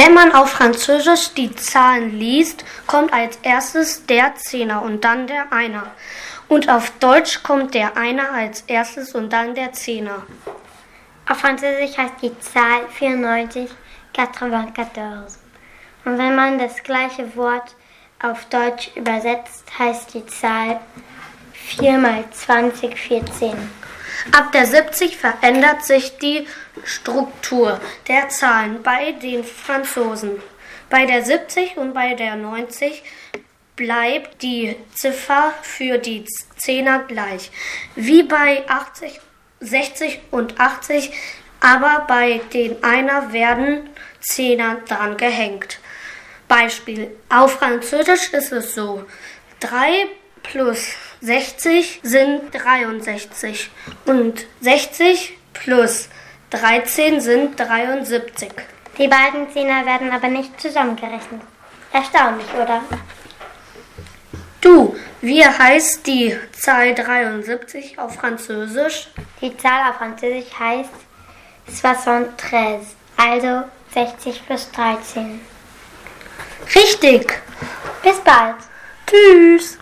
Wenn man auf Französisch die Zahlen liest, kommt als erstes der Zehner und dann der Einer. Und auf Deutsch kommt der Einer als erstes und dann der Zehner. Auf Französisch heißt die Zahl 94 94. Und wenn man das gleiche Wort auf Deutsch übersetzt, heißt die Zahl 4 mal 20 14. Ab der 70 verändert sich die Struktur der Zahlen bei den Franzosen. Bei der 70 und bei der 90 bleibt die Ziffer für die Zehner gleich, wie bei 80, 60 und 80, aber bei den Einer werden Zehner dran gehängt. Beispiel. Auf Französisch ist es so. 3 plus 60 sind 63 und 60 plus 13 sind 73. Die beiden Zehner werden aber nicht zusammengerechnet. Erstaunlich, oder? Du, wie heißt die Zahl 73 auf Französisch? Die Zahl auf Französisch heißt 73, also 60 plus 13. Richtig. Bis bald. Tschüss.